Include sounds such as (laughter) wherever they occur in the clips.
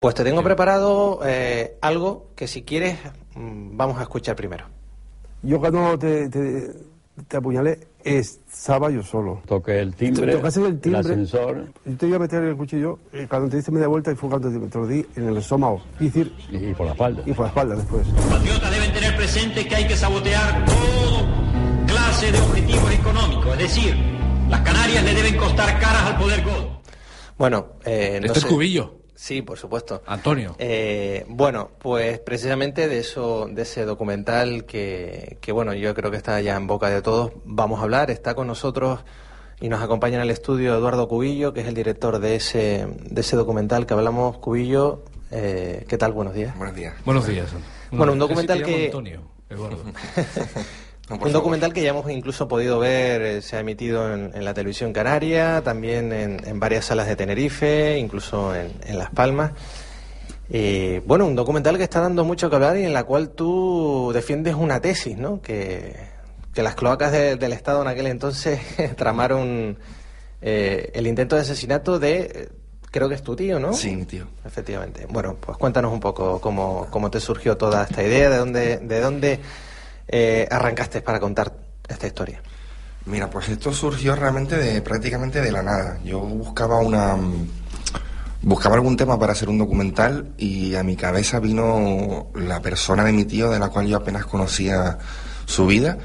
Pues te tengo preparado eh, algo que si quieres mm, vamos a escuchar primero. Yo cuando te, te, te apuñalé estaba yo solo. Toqué el timbre, Tocaste el timbre. ascensor Yo te iba a meter el cuchillo y cuando te diste media vuelta y fue cuando te, te lo di en el estómago. Y decir, y, y por la espalda. y por la espalda después. patriotas deben tener presente que hay que sabotear todo clase de objetivos económicos, es decir, las Canarias le deben costar caras al poder godo. Bueno, eh, no Este es Cubillo, Sí, por supuesto. Antonio. Eh, bueno, pues precisamente de eso, de ese documental que, que, bueno, yo creo que está ya en boca de todos, vamos a hablar. Está con nosotros y nos acompaña en el estudio Eduardo Cubillo, que es el director de ese, de ese documental que hablamos. Cubillo, eh, ¿qué tal? Buenos días. Buenos días. Buenos días. Bueno, un documental que- Antonio, Eduardo. (laughs) Un documental que ya hemos incluso podido ver, eh, se ha emitido en, en la televisión canaria, también en, en varias salas de Tenerife, incluso en, en Las Palmas. Eh, bueno, un documental que está dando mucho que hablar y en la cual tú defiendes una tesis, ¿no? Que, que las cloacas de- del Estado en aquel entonces (laughs) tramaron eh, el intento de asesinato de, creo que es tu tío, ¿no? Sí, mi tío. Efectivamente. Bueno, pues cuéntanos un poco cómo, cómo te surgió toda esta idea, de dónde, de dónde eh, arrancaste para contar esta historia. Mira, pues esto surgió realmente de prácticamente de la nada. Yo buscaba una mm, buscaba algún tema para hacer un documental y a mi cabeza vino la persona de mi tío de la cual yo apenas conocía su vida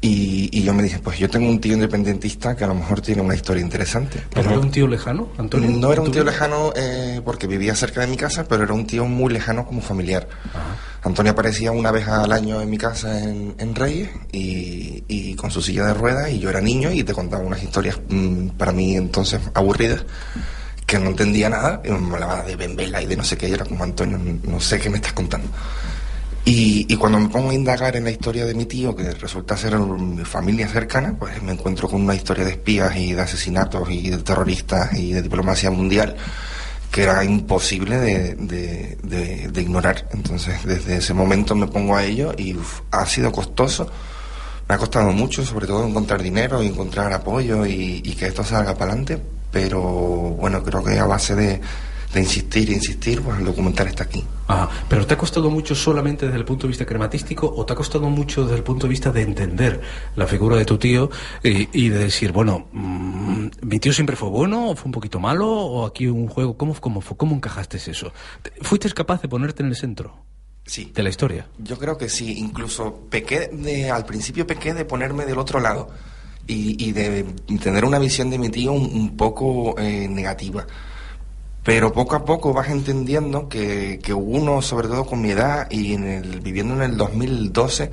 y, y yo me dije, pues yo tengo un tío independentista que a lo mejor tiene una historia interesante. ¿Pero era un tío lejano, Antonio? No era un ¿Tú- tío lejano eh, porque vivía cerca de mi casa, pero era un tío muy lejano como familiar. Antonio aparecía una vez al año en mi casa en, en Reyes y, y con su silla de ruedas y yo era niño y te contaba unas historias mm, para mí entonces aburridas que no entendía nada y me hablaba de Bembela y de no sé qué y era como Antonio, no sé qué me estás contando. Y, y cuando me pongo a indagar en la historia de mi tío, que resulta ser mi familia cercana, pues me encuentro con una historia de espías y de asesinatos y de terroristas y de diplomacia mundial que era imposible de, de- de- de ignorar. Entonces, desde ese momento me pongo a ello y uf, ha sido costoso. Me ha costado mucho, sobre todo encontrar dinero y encontrar apoyo y, y que esto salga para adelante. Pero bueno, creo que a base de, de insistir e insistir, pues el documental está aquí. ¿Pero te ha costado mucho solamente desde el punto de vista crematístico o te ha costado mucho desde el punto de vista de entender la figura de tu tío y, y de decir, bueno, mm, ¿mi tío siempre fue bueno o fue un poquito malo o aquí un juego? ¿Cómo, cómo, cómo encajaste eso? ¿Te- ¿Fuiste capaz de ponerte en el centro Sí. de la historia? Yo creo que sí, incluso pequé de, al principio pequé de ponerme del otro lado y, y de tener una visión de mi tío un, un poco eh, negativa. Pero poco a poco vas entendiendo que, que uno, sobre todo con mi edad y en el, viviendo en el 2012,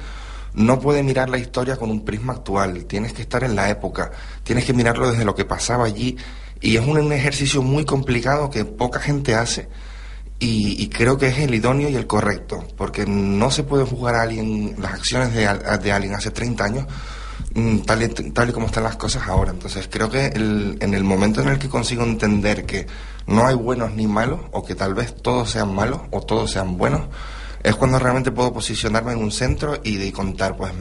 no puede mirar la historia con un prisma actual. Tienes que estar en la época, tienes que mirarlo desde lo que pasaba allí. Y es un, ejercicio muy complicado que poca gente hace. Y, creo que es el idóneo y el correcto, porque no se puede juzgar a alguien, las acciones de, de alguien hace 30 años, mm, tal y, tal y como están las cosas ahora. Entonces creo que el- en el momento en el que consigo entender que no hay buenos ni malos, o que tal vez todos sean malos o todos sean buenos, es cuando realmente puedo posicionarme en un centro y de contar, pues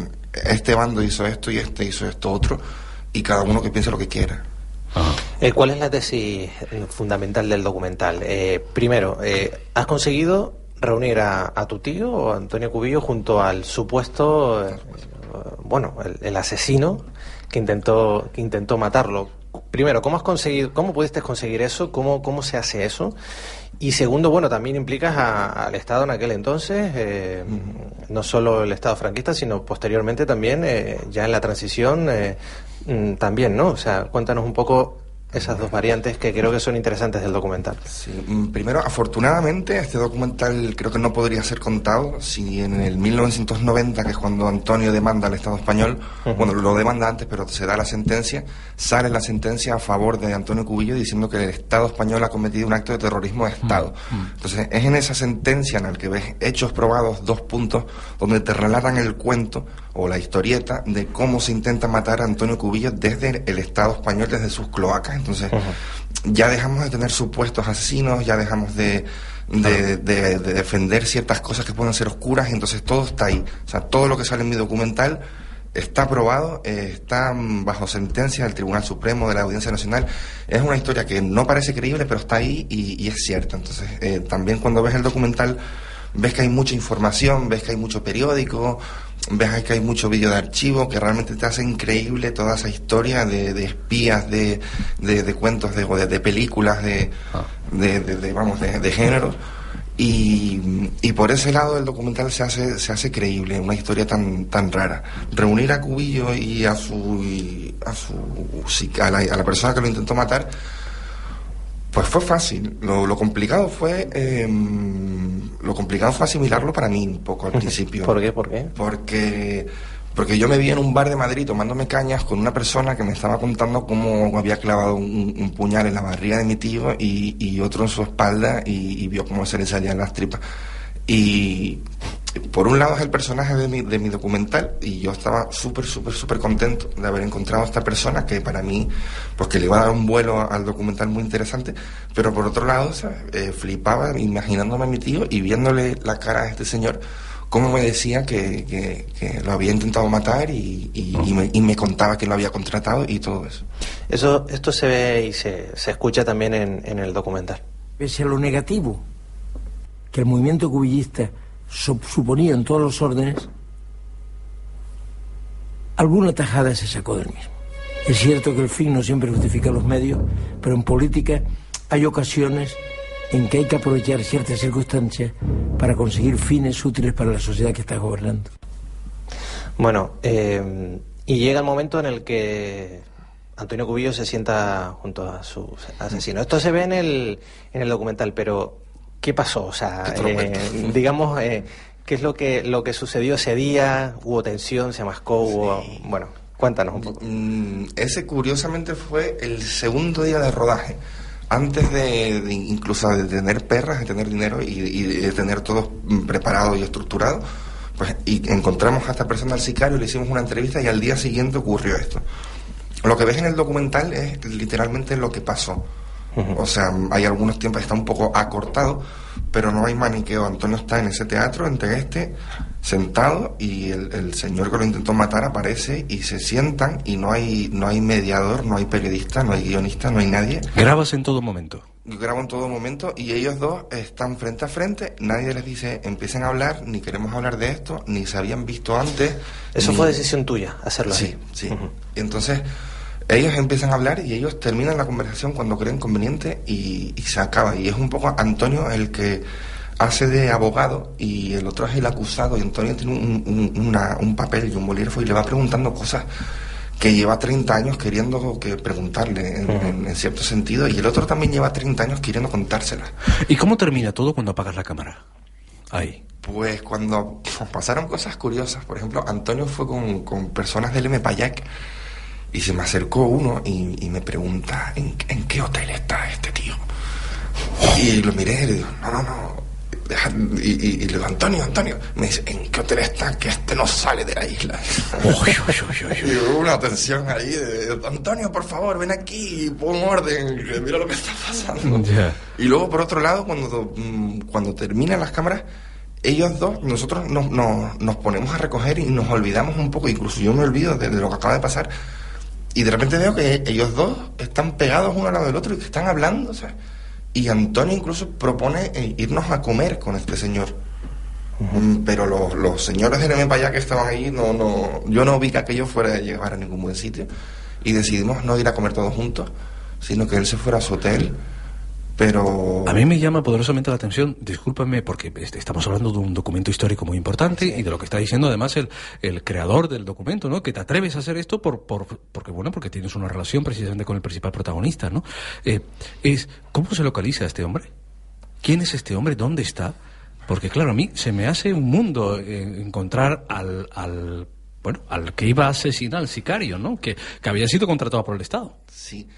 este bando hizo esto y este hizo esto otro, y cada uno que piense lo que quiera. Eh, ¿Cuál es la tesis eh, fundamental del documental? Eh, primero, eh, ¿has conseguido reunir a, a tu tío, Antonio Cubillo, junto al supuesto, eh, bueno, el, el asesino que intentó, que intentó matarlo? Primero, ¿cómo has conseguido, cómo pudiste conseguir eso? ¿Cómo, cómo se hace eso? Y segundo, bueno, también implicas a- al Estado en aquel entonces, eh, no solo el Estado franquista, sino posteriormente también, eh, ya en la transición, eh, mm, también, ¿no? O sea, cuéntanos un poco esas dos variantes que creo que son interesantes del documental. Sí, mm, primero, afortunadamente, este documental creo que no podría ser contado si en el 1990, que es cuando Antonio demanda al Estado español, bueno, lo demanda antes, pero se da la sentencia, sale la sentencia a favor de Antonio Cubillo diciendo que el Estado español ha cometido un acto de terrorismo de Estado. Entonces, es en esa sentencia en la que ves hechos probados, dos puntos, donde te relatan el cuento o la historieta de cómo se intenta matar a Antonio Cubillo desde el Estado español, desde sus cloacas. Entonces, ya dejamos de tener supuestos asesinos, ya dejamos de, de, de- de defender ciertas cosas que pueden ser oscuras, entonces todo está ahí. O sea, todo lo que sale en mi documental está aprobado, eh, está bajo sentencia del Tribunal Supremo de la Audiencia Nacional. Es una historia que no parece creíble, pero está ahí y, y es cierta. Entonces, eh, también cuando ves el documental, ves que hay mucha información, ves que hay mucho periódico, ves que hay mucho vídeo de archivo que realmente te hace increíble toda esa historia de, de espías, de, de, de cuentos, de, de, películas, de, Ah. vamos, de, de género. Y, y por ese lado el documental se hace, se hace creíble, una historia tan, tan rara. Reunir a Cubillo y a su, y a su a la, a la persona que lo intentó matar, pues fue fácil. Lo, lo complicado fue eh, lo complicado fue asimilarlo para mí un poco al (laughs) principio. ¿Por qué? ¿Por qué? Porque porque yo me vi en un bar de Madrid tomándome cañas con una persona que me estaba contando cómo había clavado un, un puñal en la barriga de mi tío y, y otro en su espalda y, y vio cómo se le salían las tripas. Y por un lado es el personaje de mi, de mi documental y yo estaba súper, súper, súper contento de haber encontrado a esta persona que para mí, pues que le iba a dar un vuelo al documental muy interesante, pero por otro lado. Eh, flipaba imaginándome a mi tío y viéndole la cara a este señor cómo me decía que, que- que lo había intentado matar y, y- y me, y me contaba que lo había contratado y todo eso. Eso, esto se ve y se, se escucha también en, en el documental. pese a lo negativo que el movimiento cubillista suponía en todos los órdenes, alguna tajada se sacó del mismo. Es cierto que el fin no siempre justifica los medios, pero en política hay ocasiones en que hay que aprovechar ciertas circunstancias para conseguir fines útiles para la sociedad que está gobernando. Bueno, eh, y llega el momento en el que Antonio Cubillo se sienta junto a su asesino. Esto se ve en el, en el documental, pero ¿qué pasó? O sea, eh, digamos, eh, ¿qué es lo que, lo que sucedió ese día? ¿Hubo tensión? ¿Se mascó? Hubo... Bueno, cuéntanos un poco. Mm, ese curiosamente fue el segundo día de rodaje. Antes de, de incluso de tener perras, de tener dinero y, y de tener todo preparado y estructurado, pues y encontramos a esta persona al sicario, le hicimos una entrevista y al día siguiente ocurrió esto. Lo que ves en el documental es literalmente lo que pasó. O sea, hay algunos tiempos que está un poco acortado, pero no hay maniqueo. Antonio está en ese teatro, entre este, sentado, y el, el señor que lo intentó matar aparece y se sientan y no hay, no hay mediador, no hay periodista, no hay guionista, no hay nadie. Grabas en todo momento. Grabo en todo momento y ellos dos están frente a frente, nadie les dice empiecen a hablar, ni queremos hablar de esto, ni se habían visto antes. Eso ni- fue decisión tuya, hacerlo Sí, así. sí. Y entonces ellos empiezan a hablar y ellos terminan la conversación cuando creen conveniente y, y se acaba. Y es un poco Antonio el que hace de abogado y el otro es el acusado y Antonio tiene un, un- una- un papel y un bolígrafo y le va preguntando cosas que lleva 30 años queriendo que preguntarle en, en- en cierto sentido y el otro también lleva 30 años queriendo contárselas. ¿Y cómo termina todo cuando apagas la cámara? Ahí. Pues cuando pasaron cosas curiosas, por ejemplo, Antonio fue con, con personas del M. Payac y se me acercó uno y, y me pregunta, ¿en, en qué hotel está este tío? Y lo miré y le digo, no, no, no. Y, y- y le digo, Antonio, Antonio. Me dice, ¿en qué hotel está? Que este no sale de la isla. y hubo una tensión ahí de, Antonio, por favor, ven aquí pon orden, mira lo que está pasando. Ya. Y luego, por otro lado, cuando, mm, cuando terminan las cámaras, ellos dos, nosotros nos, nos, nos ponemos a recoger y nos olvidamos un poco, incluso yo me olvido de, de lo que acaba de pasar, y de repente veo que ellos dos están pegados uno al lado del otro y que están hablando, sea, y Antonio incluso propone eh, irnos a comer con este señor. Mm, Pero los, los señores M para allá que estaban ahí, no, no, yo no vi que aquello fuera a llevar a ningún buen sitio. Y decidimos no ir a comer todos juntos, sino que él se fuera a su hotel. Pero. A mí me llama poderosamente la atención, discúlpame, porque este, estamos hablando de un documento histórico muy importante y de lo que está diciendo además el, el creador del documento, ¿no? Que te atreves a hacer esto por, por, porque, bueno, porque tienes una relación precisamente con el principal protagonista, ¿no? Eh, es, ¿Cómo se localiza este hombre? ¿Quién es este hombre? ¿Dónde está? Porque, claro, a mí se me hace un mundo eh, encontrar al, al, bueno, al que iba a asesinar al sicario, ¿no? Que, que había sido contratado por el Estado. Sí.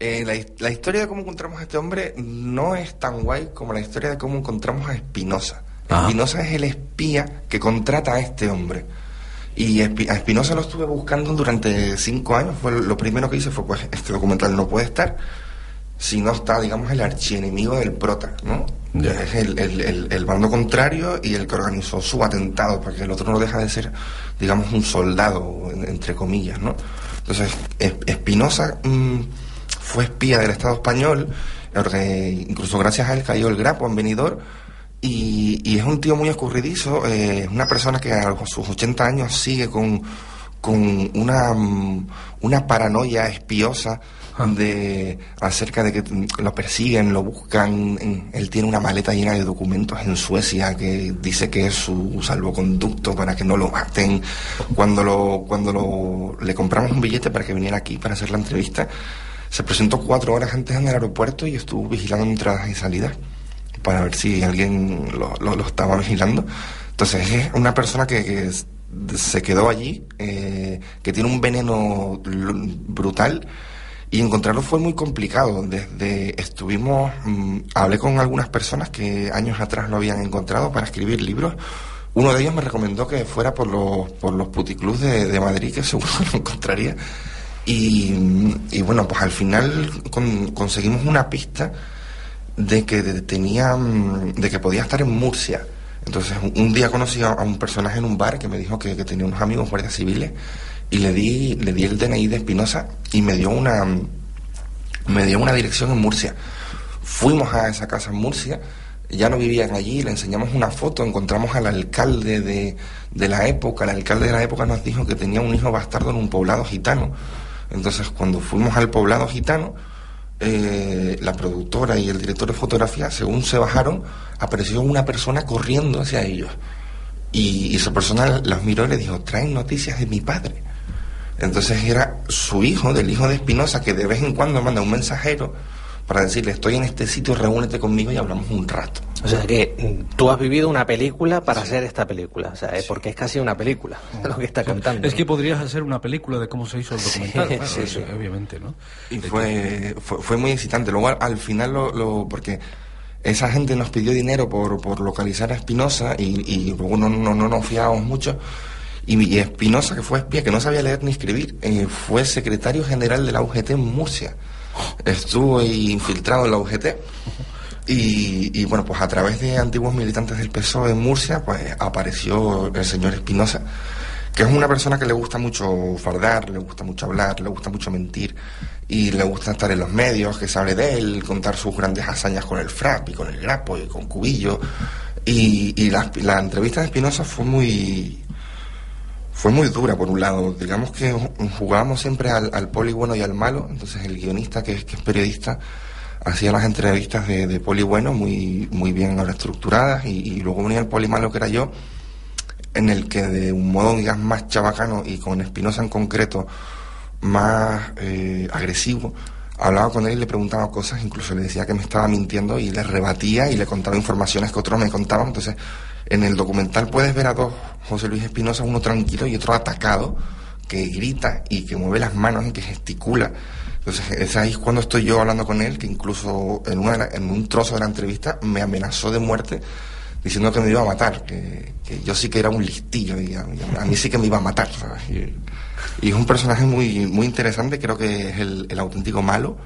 Eh, la, his- la historia de cómo encontramos a este hombre no es tan guay como la historia de cómo encontramos a Espinosa. Ah. Espinosa es el espía que contrata a este hombre. Y a Espinosa lo estuve buscando durante cinco años. Fue lo primero que hice fue, pues, este documental no puede estar si no está, digamos, el archienemigo del prota, ¿no? Es el, el, el, bando contrario y el que organizó su atentado, porque el otro no deja de ser, digamos, un soldado, entre comillas, ¿no? Entonces, Espinosa mm, fue espía del Estado español, incluso gracias a él cayó el grapo en venidor, y, es un tío muy escurridizo, eh, es una persona que a sus 80 años sigue con, con una, mm, una paranoia espiosa ah. de acerca de que lo persiguen, lo buscan. Él tiene una maleta llena de documentos en Suecia que dice que es su salvoconducto para que no lo maten. Cuando lo, cuando lo, le compramos un billete para que viniera aquí para hacer la entrevista, se presentó cuatro horas antes en el aeropuerto y estuvo vigilando entradas y salidas para ver si alguien lo, lo, estaba vigilando. Entonces es una persona que, se quedó allí, eh, que tiene un veneno brutal y encontrarlo fue muy complicado. Desde estuvimos, mm, hablé con algunas personas que años atrás lo habían encontrado para escribir libros. Uno de ellos me recomendó que fuera por los, por los puticlubs de, Madrid, que (laughs) seguro lo encontraría. Y, bueno, pues al final conseguimos una pista de que tenía, de que podía estar en Murcia. Entonces un día conocí a, un personaje en un bar que me dijo que, tenía unos amigos guardias civiles y le di, le di el DNI de Espinosa y me dio una me dio una dirección en Murcia. Fuimos a esa casa en Murcia, ya no vivían allí, le enseñamos una foto, encontramos al alcalde de, de la época, el alcalde de la época nos dijo que tenía un hijo bastardo en un poblado gitano. Entonces cuando fuimos al poblado gitano, eh, la productora y el director de fotografía, según se bajaron, apareció una persona corriendo hacia ellos. Y, esa persona las miró y le dijo, traen noticias de mi padre. Entonces era su hijo, del hijo de Espinosa, que de vez en cuando manda un mensajero para decirle, estoy en este sitio, reúnete conmigo y hablamos un rato. O sea que mm, tú has vivido una película para hacer esta película, o sea, es porque es casi una película (laughs) lo que está contando. Es que podrías hacer una película de cómo se hizo el documental, sí, sí, obviamente, ¿no? Y fue, fue, muy excitante. Luego al final lo, porque esa gente nos pidió dinero por, por localizar a Espinosa y, luego no, no, no, nos fiábamos mucho. Y, Espinosa, que fue espía, que no sabía leer ni escribir, eh, fue secretario general de la UGT en Murcia. Estuvo infiltrado en la UGT. (laughs) Y, bueno, pues a través de antiguos militantes del PSOE en Murcia, pues apareció el señor Espinosa, que es una persona que le gusta mucho fardar, le gusta mucho hablar, le gusta mucho mentir y le gusta estar en los medios, que se hable de él, contar sus grandes hazañas con el FRAP y con el Grapo y con Cubillo. Y, la, entrevista de Espinosa fue muy fue muy dura por un lado. Digamos que jugábamos siempre al, poli bueno y al malo, entonces el guionista que que es periodista hacía las entrevistas de, de poli bueno muy, muy bien ahora estructuradas y, luego venía el poli malo que era yo, en el que de un modo digamos más chabacano y con Espinosa en concreto más eh, agresivo, hablaba con él y le preguntaba cosas, incluso le decía que me estaba mintiendo y le rebatía y le contaba informaciones que otros me contaban. Entonces, en el documental puedes ver a dos José Luis Espinosa, uno tranquilo y otro atacado, que grita y que mueve las manos y que gesticula entonces, es ahí cuando estoy yo hablando con él, que incluso en, una, en un trozo de la entrevista me amenazó de muerte diciendo que me iba a matar, que, yo sí que era un listillo, y a, mí sí que me iba a matar. Y, es un personaje muy, muy interesante, creo que es el, el, auténtico malo.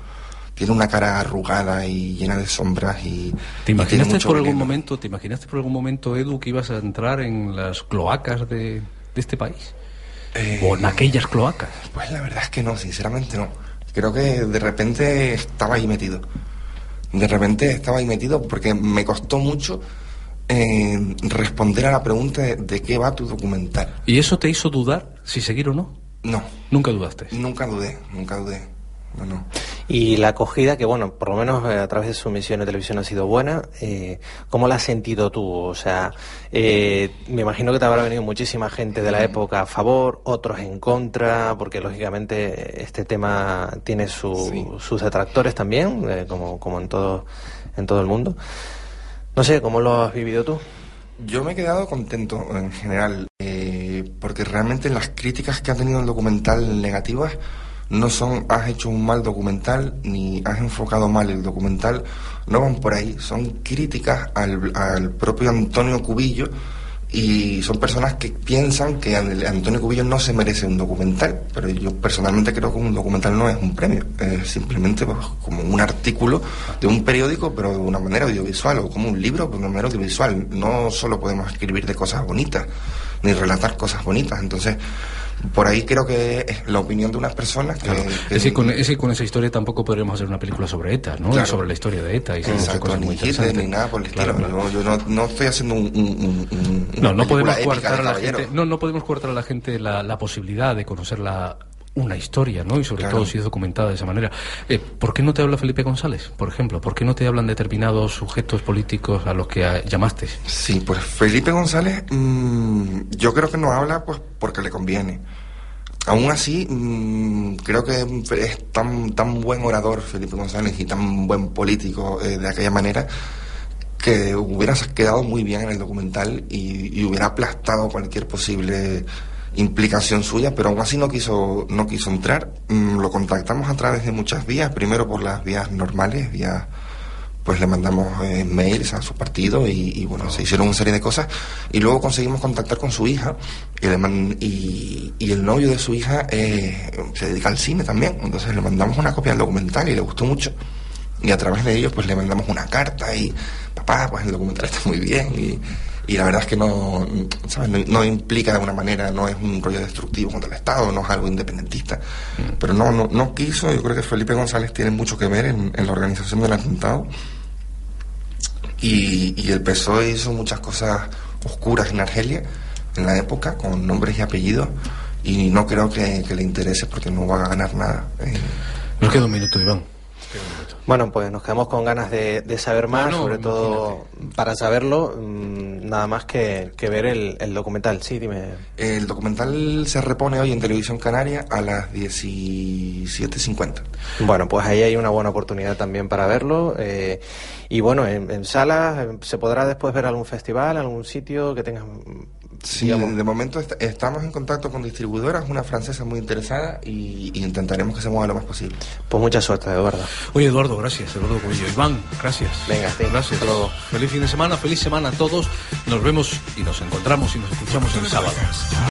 Tiene una cara arrugada y llena de sombras y... ¿Te imaginaste por algún momento, te imaginaste por algún momento, Edu, que ibas a entrar en las cloacas de, de este país? Eh, ¿O en aquellas cloacas? Pues la verdad es que no, sinceramente no creo que de repente estaba ahí metido. De repente estaba ahí metido porque me costó mucho eh, responder a la pregunta de, qué va tu documental. ¿Y eso te hizo dudar si seguir o no? No. ¿Nunca dudaste? Nunca dudé, nunca dudé. Y la acogida, que bueno, por lo menos eh, a través de su misión de televisión ha sido buena, eh, ¿cómo la has sentido tú? O sea, eh, me imagino que te habrá venido muchísima gente de la época a favor, otros en contra, porque lógicamente este tema tiene sus detractores también, como, como en, todo, en todo el mundo. No sé, ¿cómo lo has vivido tú? Yo me he quedado contento en general, porque realmente las críticas que ha tenido el documental negativas no son has hecho un mal documental ni has enfocado mal el documental, no van por ahí, son críticas al, propio Antonio Cubillo y son personas que piensan que Antonio Cubillo no se merece un documental, pero yo personalmente creo que un documental no es un premio, es simplemente pues, como un artículo de un periódico, pero de una manera audiovisual, o como un libro, pero de una manera audiovisual. No solo podemos escribir de cosas bonitas, ni relatar cosas bonitas, entonces por ahí creo que es la opinión de unas personas que... Es que con, esa historia tampoco podríamos hacer una película sobre ETA, ¿no? sobre la historia de ETA y Exacto, cosas muy interesantes. ni nada por el estilo. yo no, no, estoy haciendo un... no, no podemos, cortar a la gente, no, no podemos cortar a la gente la, la posibilidad de conocer la una historia, ¿no? Y sobre todo si es documentada de esa manera. Eh, ¿Por qué no te habla Felipe González, por ejemplo? ¿Por qué no te hablan determinados sujetos políticos a los que llamaste? Sí, pues Felipe González, mmm, yo creo que no habla pues porque le conviene. Aún así, mmm, creo que es tan, tan buen orador Felipe González y tan buen político eh, de aquella manera que hubiera quedado muy bien en el documental y, y hubiera aplastado cualquier posible implicación suya, pero aún así no quiso, no quiso entrar. Mm, lo contactamos a través de muchas vías, primero por las vías normales, vías pues le mandamos eh, mails a su partido y, bueno, se hicieron una serie de cosas. Y luego conseguimos contactar con su hija y, y, el novio de su hija eh, se dedica al cine también, entonces le mandamos una copia del documental y le gustó mucho. Y a través de ellos pues le mandamos una carta y papá, pues el documental está muy bien y y la verdad es que no, no, implica de alguna manera, no es un rollo destructivo contra el Estado, no es algo independentista. Mm. Pero no, no, no quiso, yo creo que Felipe González tiene mucho que ver en, la organización del atentado. Y, y, el PSOE hizo muchas cosas oscuras en Argelia en la época, con nombres y apellidos, y no creo que, le interese porque no va a ganar nada. Eh. Nos queda un minuto, Iván. Bueno, pues nos quedamos con ganas de, saber más, sobre todo para saberlo, mm, nada más que, ver el, documental. Sí, dime. El documental se repone hoy en Televisión Canaria a las 17.50. Bueno, pues ahí hay una buena oportunidad también para verlo. Eh, y bueno, en, en salas, ¿se podrá después ver algún festival, algún sitio que tengas Sí, de momento estamos en contacto con distribuidoras, una francesa muy interesada y, intentaremos que se mueva lo más posible. Pues mucha suerte, Eduardo. Oye, Eduardo, gracias. Eduardo Cubillo. Iván, gracias. Venga, sí, gracias. Feliz fin de semana, feliz semana a todos. Nos vemos y nos encontramos y nos escuchamos el sábado.